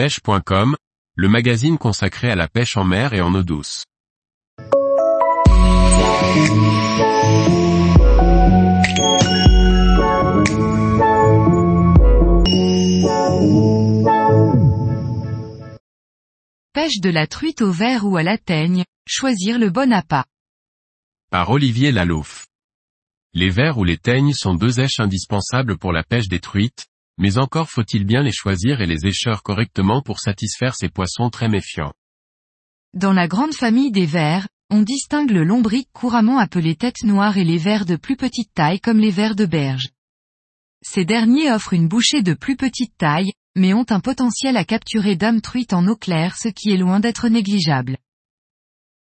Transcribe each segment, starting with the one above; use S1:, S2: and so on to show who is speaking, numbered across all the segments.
S1: pêche.com, le magazine consacré à la pêche en mer et en eau douce.
S2: Pêche de la truite au verre ou à la teigne, choisir le bon appât.
S1: Par Olivier Lalouf. Les vers ou les teignes sont deux éches indispensables pour la pêche des truites, mais encore faut-il bien les choisir et les écheur correctement pour satisfaire ces poissons très méfiants.
S2: Dans la grande famille des vers, on distingue le lombric couramment appelé tête noire et les vers de plus petite taille comme les vers de berge. Ces derniers offrent une bouchée de plus petite taille, mais ont un potentiel à capturer d'âmes truites en eau claire ce qui est loin d'être négligeable.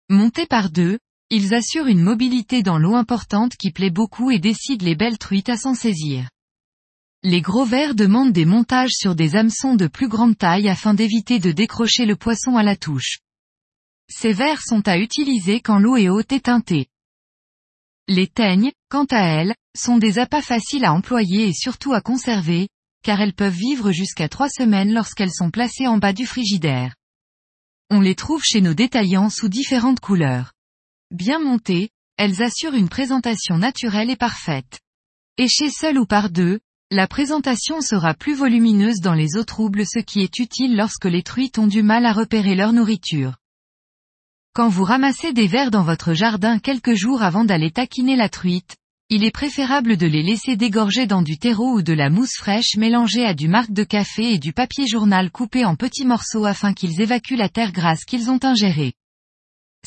S2: Montés par deux, ils assurent une mobilité dans l'eau importante qui plaît beaucoup et décident les belles truites à s'en saisir. Les gros vers demandent des montages sur des hameçons de plus grande taille afin d'éviter de décrocher le poisson à la touche. Ces vers sont à utiliser quand l'eau est haute et teintée. Les teignes, quant à elles, sont des appâts faciles à employer et surtout à conserver, car elles peuvent vivre jusqu'à trois semaines lorsqu'elles sont placées en bas du frigidaire. On les trouve chez nos détaillants sous différentes couleurs. Bien montées, elles assurent une présentation naturelle et parfaite. Échées seules ou par deux, la présentation sera plus volumineuse dans les eaux troubles ce qui est utile lorsque les truites ont du mal à repérer leur nourriture. Quand vous ramassez des vers dans votre jardin quelques jours avant d'aller taquiner la truite, il est préférable de les laisser dégorger dans du terreau ou de la mousse fraîche mélangée à du marc de café et du papier journal coupé en petits morceaux afin qu'ils évacuent la terre grasse qu'ils ont ingérée.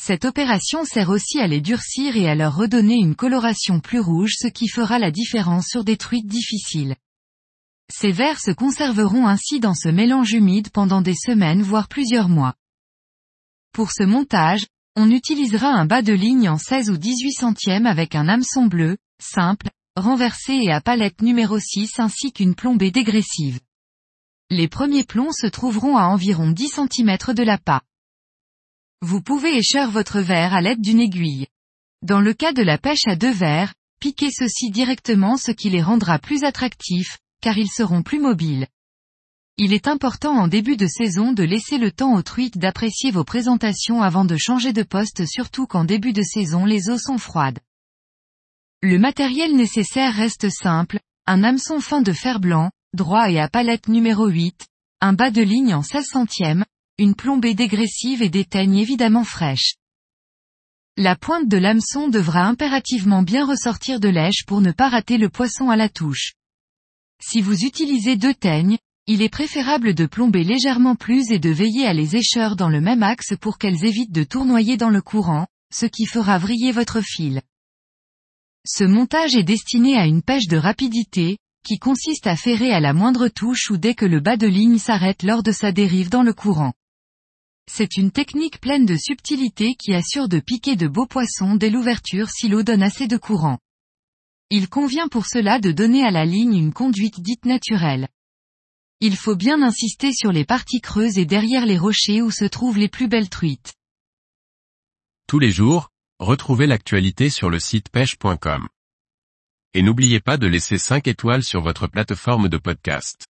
S2: Cette opération sert aussi à les durcir et à leur redonner une coloration plus rouge ce qui fera la différence sur des truites difficiles. Ces vers se conserveront ainsi dans ce mélange humide pendant des semaines voire plusieurs mois. Pour ce montage, on utilisera un bas de ligne en 16 ou 18 centièmes avec un hameçon bleu, simple, renversé et à palette numéro 6 ainsi qu'une plombée dégressive. Les premiers plombs se trouveront à environ 10 cm de l'appât. Vous pouvez écheur votre verre à l'aide d'une aiguille. Dans le cas de la pêche à deux verres, piquez ceci directement ce qui les rendra plus attractifs, car ils seront plus mobiles. Il est important en début de saison de laisser le temps aux truites d'apprécier vos présentations avant de changer de poste surtout qu'en début de saison les eaux sont froides. Le matériel nécessaire reste simple, un hameçon fin de fer blanc, droit et à palette numéro 8, un bas de ligne en 16 centièmes, une plombée dégressive et des teignes évidemment fraîches. La pointe de l'hameçon devra impérativement bien ressortir de l'èche pour ne pas rater le poisson à la touche. Si vous utilisez deux teignes, il est préférable de plomber légèrement plus et de veiller à les écheurs dans le même axe pour qu'elles évitent de tournoyer dans le courant, ce qui fera vriller votre fil. Ce montage est destiné à une pêche de rapidité, qui consiste à ferrer à la moindre touche ou dès que le bas de ligne s'arrête lors de sa dérive dans le courant. C'est une technique pleine de subtilité qui assure de piquer de beaux poissons dès l'ouverture si l'eau donne assez de courant. Il convient pour cela de donner à la ligne une conduite dite naturelle. Il faut bien insister sur les parties creuses et derrière les rochers où se trouvent les plus belles truites.
S1: Tous les jours, retrouvez l'actualité sur le site pêche.com. Et n'oubliez pas de laisser 5 étoiles sur votre plateforme de podcast.